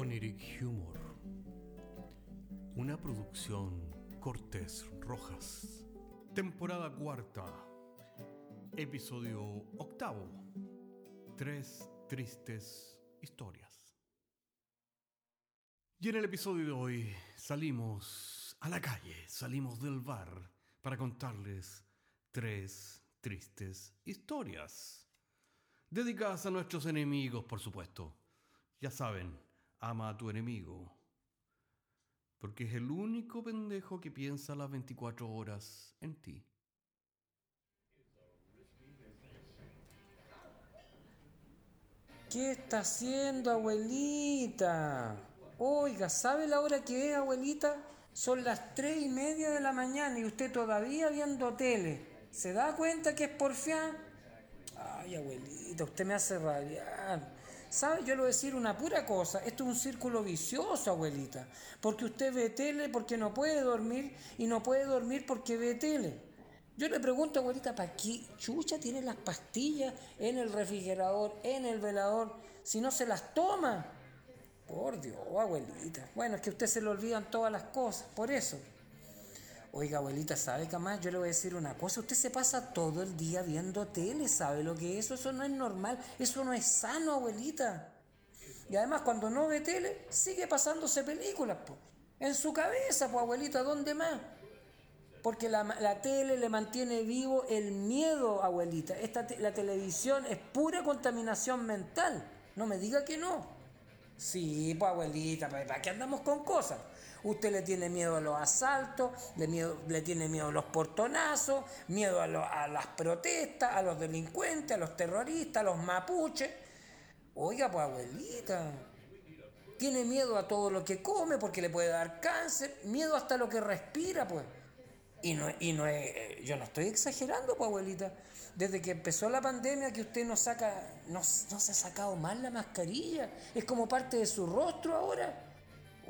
Oniric Humor. Una producción Cortés Rojas. Temporada cuarta. Episodio octavo. Tres tristes historias. Y en el episodio de hoy salimos a la calle, salimos del bar para contarles tres tristes historias. Dedicadas a nuestros enemigos, por supuesto. Ya saben, ama a tu enemigo. Porque es el único pendejo que piensa las 24 horas en ti. ¿Qué está haciendo, abuelita? Oiga, ¿sabe la hora que es, abuelita? Son las tres y media de la mañana y usted todavía viendo tele. ¿Se da cuenta que es porfián? Ay, abuelita, usted me hace rabiar. ¿Sabe? Yo le voy a decir una pura cosa. Esto es un círculo vicioso, abuelita. Porque usted ve tele porque no puede dormir y no puede dormir porque ve tele. Yo le pregunto, abuelita, ¿para qué chucha tiene las pastillas en el refrigerador, en el velador, si no se las toma? Por Dios, abuelita. Bueno, es que a usted se le olvidan todas las cosas, por eso. Oiga, abuelita, ¿sabe qué más? Yo le voy a decir una cosa. Usted se pasa todo el día viendo tele, ¿sabe lo que es eso? Eso no es normal, eso no es sano, abuelita. Y además, cuando no ve tele, sigue pasándose películas, pues. En su cabeza, pues, abuelita, ¿dónde más? Porque la, la, tele le mantiene vivo el miedo, abuelita. Esta la televisión es pura contaminación mental. No me diga que no. Sí, pues abuelita, ¿para qué andamos con cosas? Usted le tiene miedo a los asaltos, le, miedo, le tiene miedo a los portonazos, miedo a, lo, a las protestas, a los delincuentes, a los terroristas, a los mapuches. Oiga, pues abuelita, tiene miedo a todo lo que come porque le puede dar cáncer, miedo hasta lo que respira, pues. Y no, y no es, yo no estoy exagerando, pues, abuelita. Desde que empezó la pandemia que usted no saca, no, no se ha sacado más la mascarilla. Es como parte de su rostro ahora.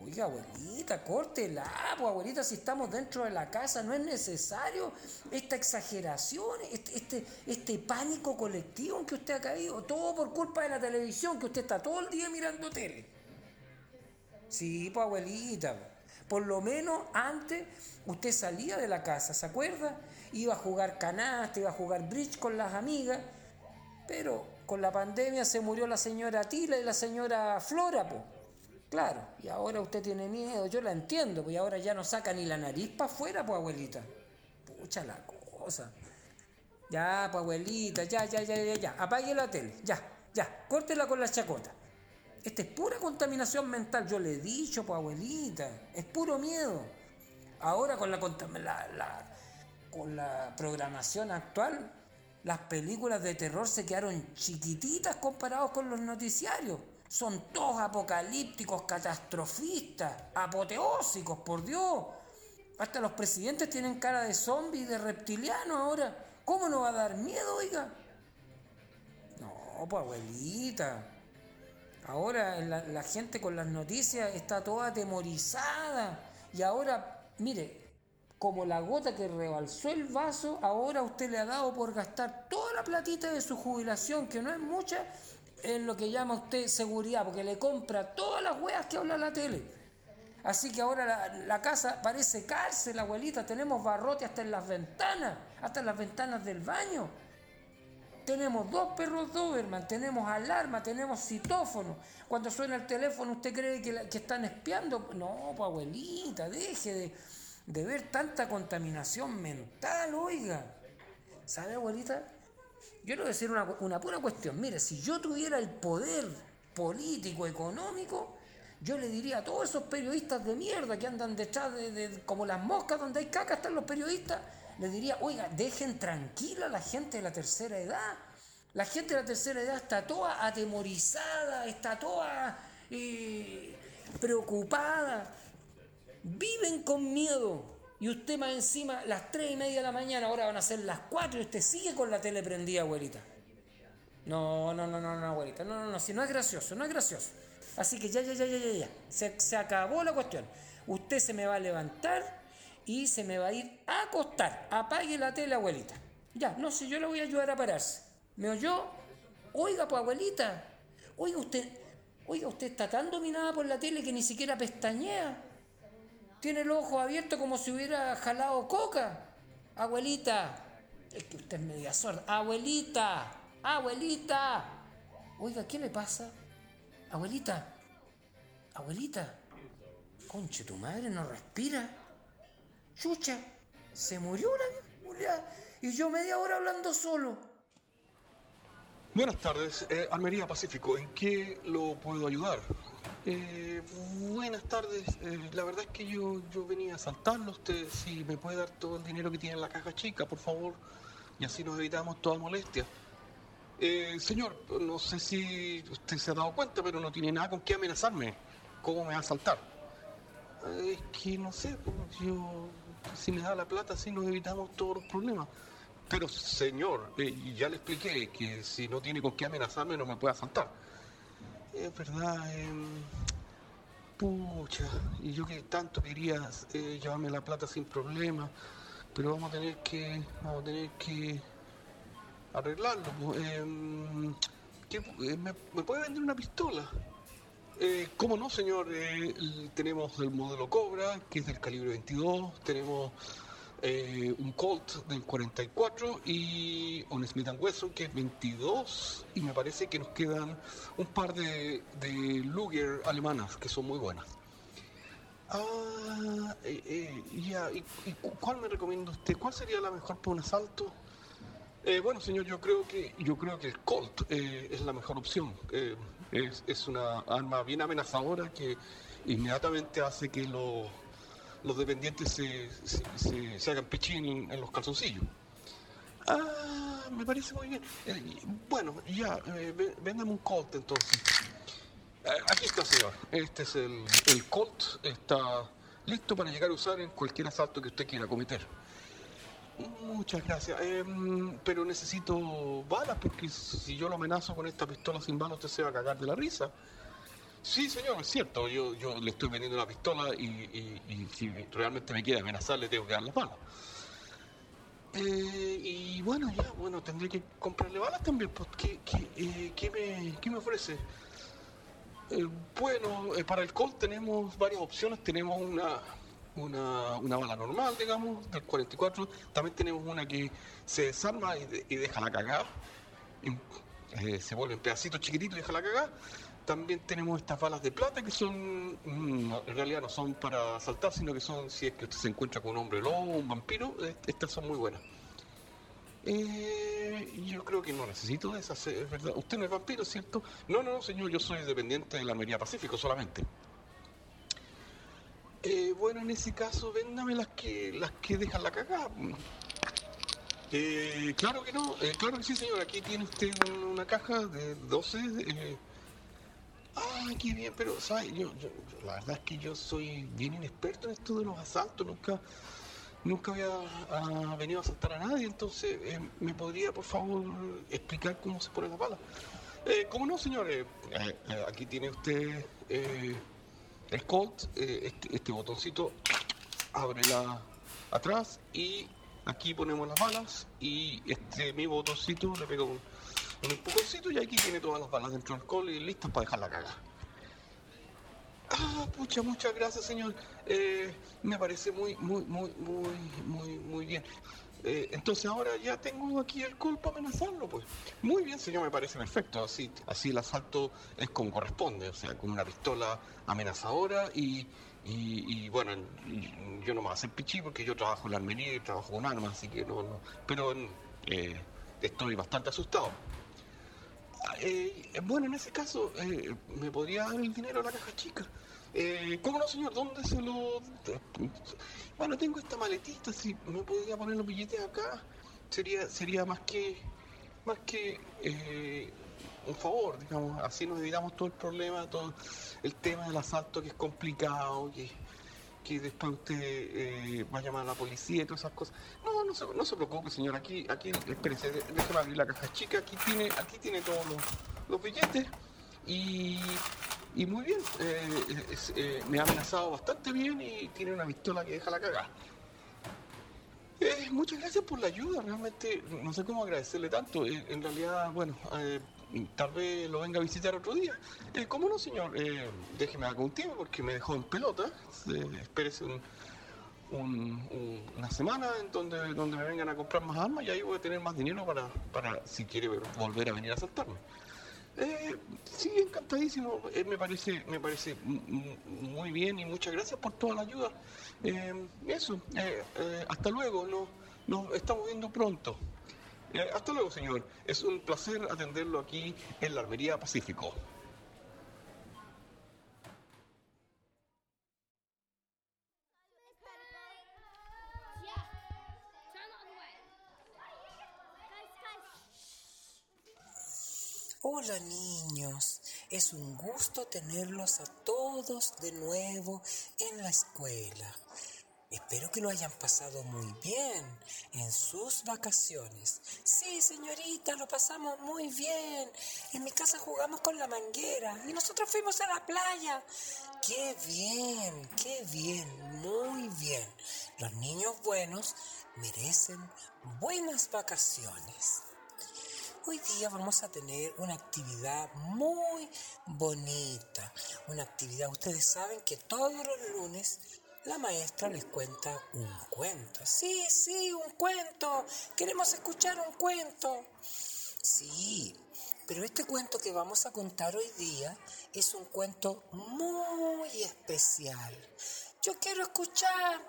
Oiga, abuelita, córtela, pues abuelita, si estamos dentro de la casa, no es necesario esta exageración, este, este, este pánico colectivo en que usted ha caído, todo por culpa de la televisión, que usted está todo el día mirando tele. Sí, pues abuelita, por lo menos antes usted salía de la casa, ¿se acuerda? Iba a jugar canasta, iba a jugar bridge con las amigas, pero con la pandemia se murió la señora Tila y la señora Flora, pues. Claro, y ahora usted tiene miedo, yo la entiendo, pues ahora ya no saca ni la nariz para afuera, pues abuelita. Pucha la cosa. Ya, pues abuelita, ya, ya, ya, ya, ya. Apague la tele, ya, ya. Córtela con la chacota. Esta es pura contaminación mental, yo le he dicho, pues abuelita. Es puro miedo. Ahora con la, la, la, con la programación actual, las películas de terror se quedaron chiquititas comparados con los noticiarios. Son todos apocalípticos, catastrofistas, apoteósicos, por Dios. Hasta los presidentes tienen cara de zombie y de reptiliano ahora. ¿Cómo no va a dar miedo, oiga? No, pues abuelita. Ahora la, gente con las noticias está toda atemorizada. Y ahora, mire, como la gota que rebalsó el vaso, ahora usted le ha dado por gastar toda la platita de su jubilación, que no es mucha, en lo que llama usted seguridad, porque le compra todas las weas que habla la tele. Así que ahora la, la, casa parece cárcel, abuelita. Tenemos barrote hasta en las ventanas, hasta en las ventanas del baño. Tenemos dos perros Doberman, tenemos alarma, tenemos citófono. Cuando suena el teléfono, ¿usted cree que, están espiando? No, pues abuelita, deje de, de ver tanta contaminación mental, oiga. ¿Sabe, abuelita? Yo le voy a decir una, una pura cuestión. Mire, si yo tuviera el poder político, económico, yo le diría a todos esos periodistas de mierda que andan detrás de, de, como las moscas donde hay caca están los periodistas, le diría, oiga, dejen tranquila a la gente de la tercera edad. La gente de la tercera edad está toda atemorizada, está toda eh, preocupada. Viven con miedo. Y usted más encima, las tres y media de la mañana, ahora van a ser las cuatro y usted sigue con la tele prendida, abuelita. No, no, no, no, no, abuelita. No, no, no, si no es gracioso, no es gracioso. Así que ya, ya, ya, ya, ya, ya. Se, se acabó la cuestión. Usted se me va a levantar y se me va a ir a acostar. Apague la tele, abuelita. Ya, no sé, yo le voy a ayudar a pararse. ¿Me oyó? Oiga, pues, abuelita. Oiga, usted. Oiga, usted está tan dominada por la tele que ni siquiera pestañea. Tiene el ojo abierto como si hubiera jalado coca. Abuelita, es que usted es media sorda. Abuelita, abuelita. Oiga, ¿qué le pasa? Abuelita, abuelita. Conche, tu madre no respira. Chucha, se murió la y yo media hora hablando solo. Buenas tardes, eh, Almería Pacífico, ¿en qué lo puedo ayudar? Eh, buenas tardes, eh, la verdad es que yo, yo venía a saltarlo, usted si me puede dar todo el dinero que tiene en la caja chica, por favor, y así nos evitamos toda molestia. Eh, señor, no sé si usted se ha dado cuenta, pero no tiene nada con qué amenazarme. ¿Cómo me va a saltar? Es que no sé, pues, yo, si me da la plata, así nos evitamos todos los problemas. Pero señor, eh, ya le expliqué que si no tiene con qué amenazarme no me puede asaltar. Es verdad, em, pucha, y yo que tanto quería eh, llevarme la plata sin problema, pero vamos a tener que, vamos a tener que arreglarlo. em, ¿qué- eh, me, me puede vender una pistola? ¿Cómo no, señor? Tenemos el modelo Cobra, que es del calibre 22, tenemos eh, un Colt del 44 y un Smith Wesson que es 22 y me parece que nos quedan un par de, de Luger alemanas que son muy buenas. Ah, eh, eh, ya, ¿y, y cu- cuál me recomienda usted? ¿Cuál sería la mejor para un asalto? Bueno, señor, yo creo que yo creo que el Colt es la mejor opción. Es, es una arma bien amenazadora que inmediatamente hace que los, los dependientes se, se, se- se hagan pichín en, en los calzoncillos. Ah, me parece muy bien. Eh, bueno, ya, eh, vé- véndame un Colt entonces. Eh, aquí está, señor. Este es el, el Colt. Está listo para llegar a usar en cualquier asalto que usted quiera cometer. Muchas gracias. Em, pero necesito balas porque si yo lo amenazo con esta pistola sin balas usted se va a cagar de la risa. Sí, señor, es cierto. Yo, yo le estoy vendiendo una pistola y, si realmente me quiere amenazar le tengo que dar las balas. Eh, y bueno, ya, bueno, tendré que comprarle balas también. Pues, ¿qué, eh, qué me, qué me ofrece? Eh, bueno, para el Colt tenemos varias opciones. Tenemos una, una, una bala normal, digamos, del 44. También tenemos una que se desarma y, de- y deja la cagada. Se vuelve en pedacitos chiquititos y deja la cagada. También tenemos estas balas de plata que son, mm, en realidad no son para asaltar, sino que son si es que usted se encuentra con un hombre lobo un vampiro. eh, Estas son muy buenas. Eh, yo creo que no necesito de esas, eh, es verdad. Usted no es vampiro, ¿cierto? No, no, señor, yo soy dependiente de la Almería Pacífico solamente. Bueno, en ese caso, véndame las que las que dejan la cagada. Claro que no, claro que sí, señor. Aquí tiene usted un- una caja de 12. Ah, qué bien, pero, ¿sabe? Yo, la verdad es que yo soy bien inexperto en esto de los asaltos. Nunca, nunca había ah, venido a asaltar a nadie. Entonces, eh, ¿me podría, por favor, explicar cómo se pone la bala? Eh, ¿Cómo no, señor? Eh, eh, aquí tiene usted el Colt. este, este botoncito abre la atrás y aquí ponemos las balas y este mi botoncito le pega un, un empujoncito y aquí tiene todas las balas dentro del Colt y listas para dejarla cagar. Ah, pucha, muchas gracias, señor. Eh, me parece muy, muy, muy, muy, muy, muy bien. Eh, entonces ahora ya tengo aquí el Colt para amenazarlo, pues. Muy bien, señor, me parece perfecto. Así, así el asalto es como corresponde, o sea, con una pistola amenazadora y, y, bueno, yo no me voy a hacer pichí porque yo trabajo en la armería y trabajo con armas, así que no, no. Pero eh, estoy bastante asustado. Eh, bueno, en ese caso, eh, ¿me podría dar el dinero a la caja chica? Eh, ¿Cómo no, señor? ¿Dónde se lo...? Bueno, tengo esta maletita, si me podría poner los billetes acá, sería sería más que más que eh, un favor, digamos, así nos evitamos todo el problema, todo el tema del asalto que es complicado, que, que después usted eh, va a llamar a la policía y todas esas cosas. No, no se, preocupe, señor, aquí, aquí, espérese, de- déjeme abrir la caja chica, aquí tiene, aquí tiene todos los, billetes y, y muy bien, eh, eh, me ha amenazado bastante bien y tiene una pistola que deja la cagada. Muchas gracias por la ayuda, realmente no sé cómo agradecerle tanto. En realidad, bueno, tal vez lo venga a visitar otro día. Eh, ¿Cómo no, señor? Eh, déjeme acá un tiempo porque me dejó en pelota. Eh, espérese un- un- un- una semana donde, donde me vengan a comprar más armas y ahí voy a tener más dinero para, para si quiere volver a venir a asaltarme. Eh, sí, encantadísimo. Me parece, me parece muy bien y muchas gracias por toda la ayuda. Eh, eso, hasta luego. Nos, nos estamos viendo pronto. Eh, hasta luego, señor. Es un placer atenderlo aquí en la Armería Pacífico. Hola niños, es un gusto tenerlos a todos de nuevo en la escuela. Espero que lo hayan pasado muy bien en sus vacaciones. Sí, señorita, lo pasamos muy bien. En mi casa jugamos con la manguera y nosotros fuimos a la playa. Qué bien, qué bien, muy bien. Los niños buenos merecen buenas vacaciones. Hoy día vamos a tener una actividad muy bonita. Una actividad, ustedes saben que todos los lunes la maestra les cuenta un cuento. Sí, sí, un cuento. Queremos escuchar un cuento. Sí, pero este cuento que vamos a contar hoy día es un cuento muy especial. Yo quiero escuchar.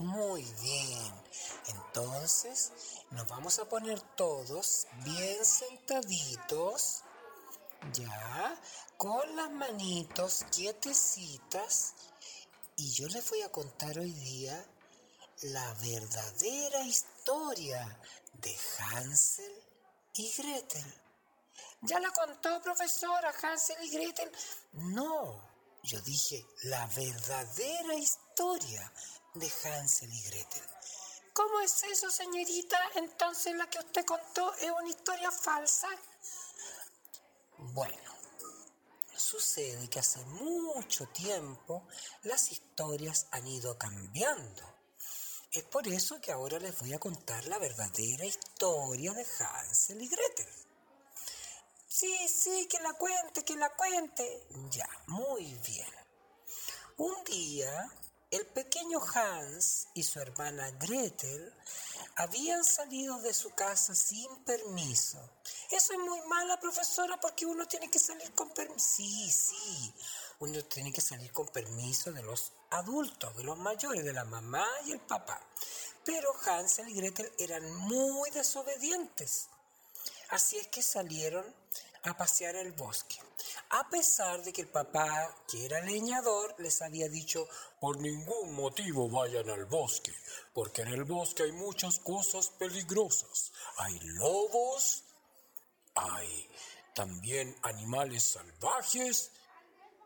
Muy bien. Entonces nos vamos a poner todos bien sentaditos, ya, con las manitos quietecitas. Y yo les voy a contar hoy día la verdadera historia de Hansel y Gretel. ¿Ya la contó, profesora Hansel y Gretel? No, yo dije la verdadera historia de Hansel y Gretel. ¿Cómo es eso, señorita? Entonces la que usted contó es una historia falsa. Bueno, sucede que hace mucho tiempo las historias han ido cambiando. Es por eso que ahora les voy a contar la verdadera historia de Hansel y Gretel. Sí, sí, que la cuente, que la cuente. Ya, muy bien. Un día, el pequeño Hans y su hermana Gretel habían salido de su casa sin permiso. Eso es muy mala, profesora, porque uno tiene que salir con permiso. Sí, sí, uno tiene que salir con permiso de los adultos, de los mayores, de la mamá y el papá. Pero Hansel y Gretel eran muy desobedientes. Así es que salieron a pasear el bosque. A pesar de que el papá, que era leñador, les había dicho, por ningún motivo vayan al bosque, porque en el bosque hay muchas cosas peligrosas. Hay lobos, hay también animales salvajes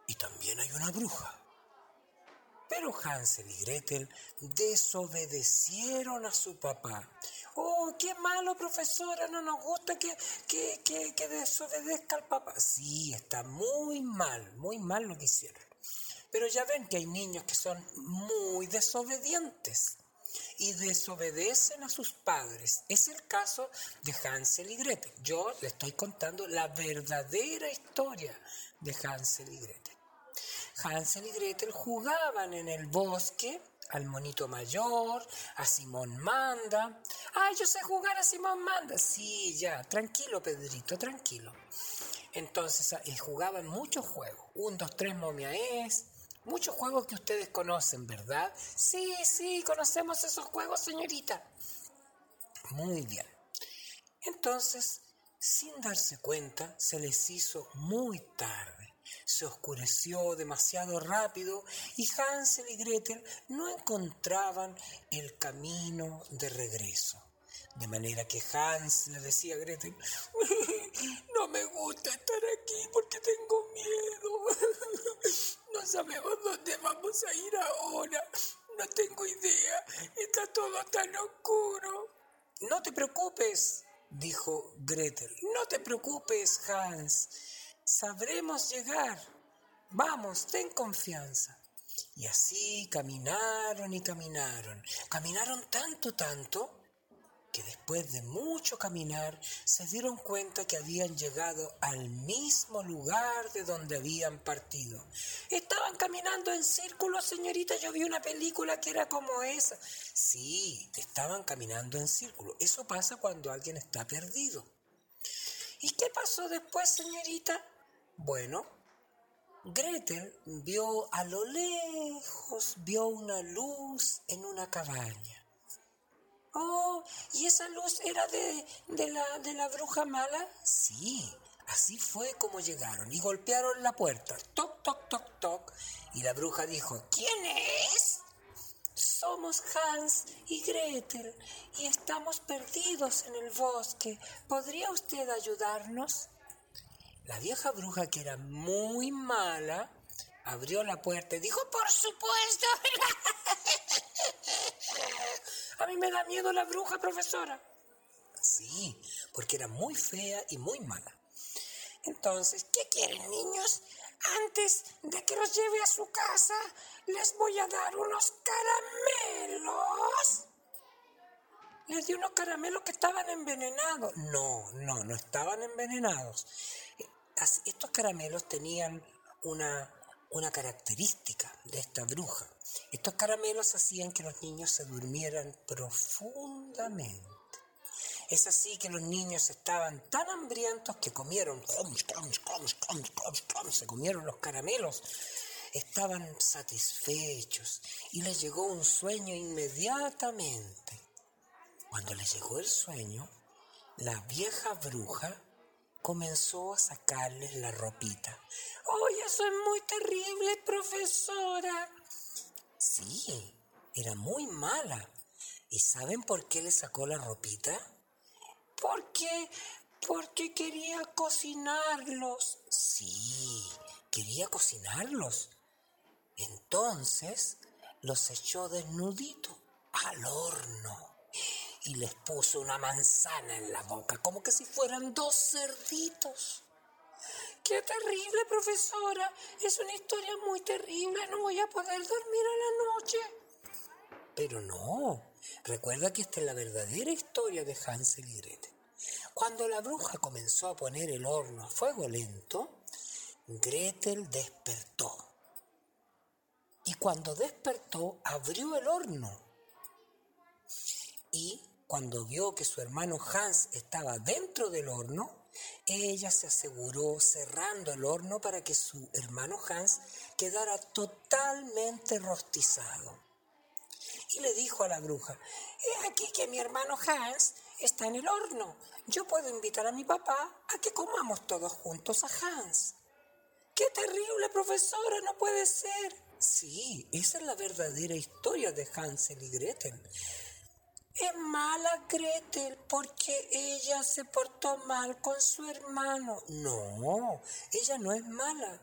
y también hay una bruja. Pero Hansel y Gretel desobedecieron a su papá. Oh, qué malo, profesora, no nos gusta que, que, que, que desobedezca al papá. Sí, está muy mal, muy mal lo que hicieron. Pero ya ven que hay niños que son muy desobedientes y desobedecen a sus padres. Es el caso de Hansel y Gretel. Yo le estoy contando la verdadera historia de Hansel y Gretel. Hansel y Gretel jugaban en el bosque al monito mayor, a Simón Manda. ¡Ay, yo sé jugar a Simón Manda! Sí, ya, tranquilo, Pedrito, tranquilo. Entonces eh, jugaban muchos juegos. Un, dos, tres, momia es. Muchos juegos que ustedes conocen, ¿verdad? Sí, sí, conocemos esos juegos, señorita. Muy bien. Entonces, sin darse cuenta, se les hizo muy tarde. Se oscureció demasiado rápido y Hansel y Gretel no encontraban el camino de regreso. De manera que Hans le decía a Gretel, no me gusta estar aquí porque tengo miedo. No sabemos dónde vamos a ir ahora. No tengo idea. Está todo tan oscuro. No te preocupes, dijo Gretel. No te preocupes, Hans. Sabremos llegar. Vamos, ten confianza. Y así caminaron y caminaron. Caminaron tanto, tanto, que después de mucho caminar se dieron cuenta que habían llegado al mismo lugar de donde habían partido. Estaban caminando en círculo, señorita. Yo vi una película que era como esa. Sí, estaban caminando en círculo. Eso pasa cuando alguien está perdido. ¿Y qué pasó después, señorita? Bueno, Gretel vio a lo lejos, vio una luz en una cabaña. Oh, ¿y esa luz era de, de, la, de la bruja mala? Sí, así fue como llegaron y golpearon la puerta. Toc, toc, toc, toc. Y la bruja dijo, ¿quién es? Somos Hans y Gretel y estamos perdidos en el bosque. ¿Podría usted ayudarnos? La vieja bruja, que era muy mala, abrió la puerta y dijo, por supuesto. A mí me da miedo la bruja, profesora. Sí, porque era muy fea y muy mala. Entonces, ¿qué quieren, niños? Antes de que los lleve a su casa, les voy a dar unos caramelos. Les di unos caramelos que estaban envenenados. No, no, no estaban envenenados. Estos caramelos tenían una, una característica de esta bruja. Estos caramelos hacían que los niños se durmieran profundamente. Es así que los niños estaban tan hambrientos que comieron, se comieron los caramelos. Estaban satisfechos y les llegó un sueño inmediatamente. Cuando les llegó el sueño, la vieja bruja comenzó a sacarles la ropita. ¡Ay, eso es muy terrible, profesora! Sí, era muy mala. ¿Y saben por qué le sacó la ropita? Porque, porque quería cocinarlos. Sí, quería cocinarlos. Entonces los echó desnudito al horno y les puso una manzana en la boca, como que si fueran dos cerditos. ¡Qué terrible, profesora! Es una historia muy terrible. No voy a poder dormir a la noche. Pero no. Recuerda que esta es la verdadera historia de Hansel y Gretel. Cuando la bruja comenzó a poner el horno a fuego lento, Gretel despertó. Y cuando despertó, abrió el horno. Y cuando vio que su hermano Hans estaba dentro del horno, ella se aseguró cerrando el horno para que su hermano Hans quedara totalmente rostizado. Y le dijo a la bruja, he aquí que mi hermano Hans está en el horno. Yo puedo invitar a mi papá a que comamos todos juntos a Hans. ¡Qué terrible, profesora! No puede ser. Sí, esa es la verdadera historia de Hansel y Gretel. Es mala Gretel porque ella se portó mal con su hermano. No, ella no es mala.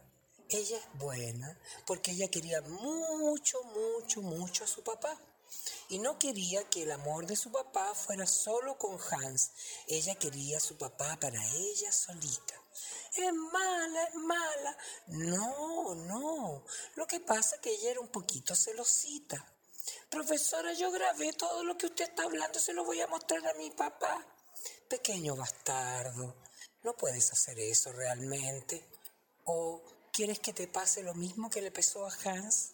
Ella es buena porque ella quería mucho, mucho, mucho a su papá. Y no quería que el amor de su papá fuera solo con Hans. Ella quería a su papá para ella solita. Es mala, es mala. No, no. Lo que pasa es que ella era un poquito celosita. Profesora, yo grabé todo lo que usted está hablando, se lo voy a mostrar a mi papá. Pequeño bastardo, no puedes hacer eso realmente. ¿O quieres que te pase lo mismo que le pasó a Hans?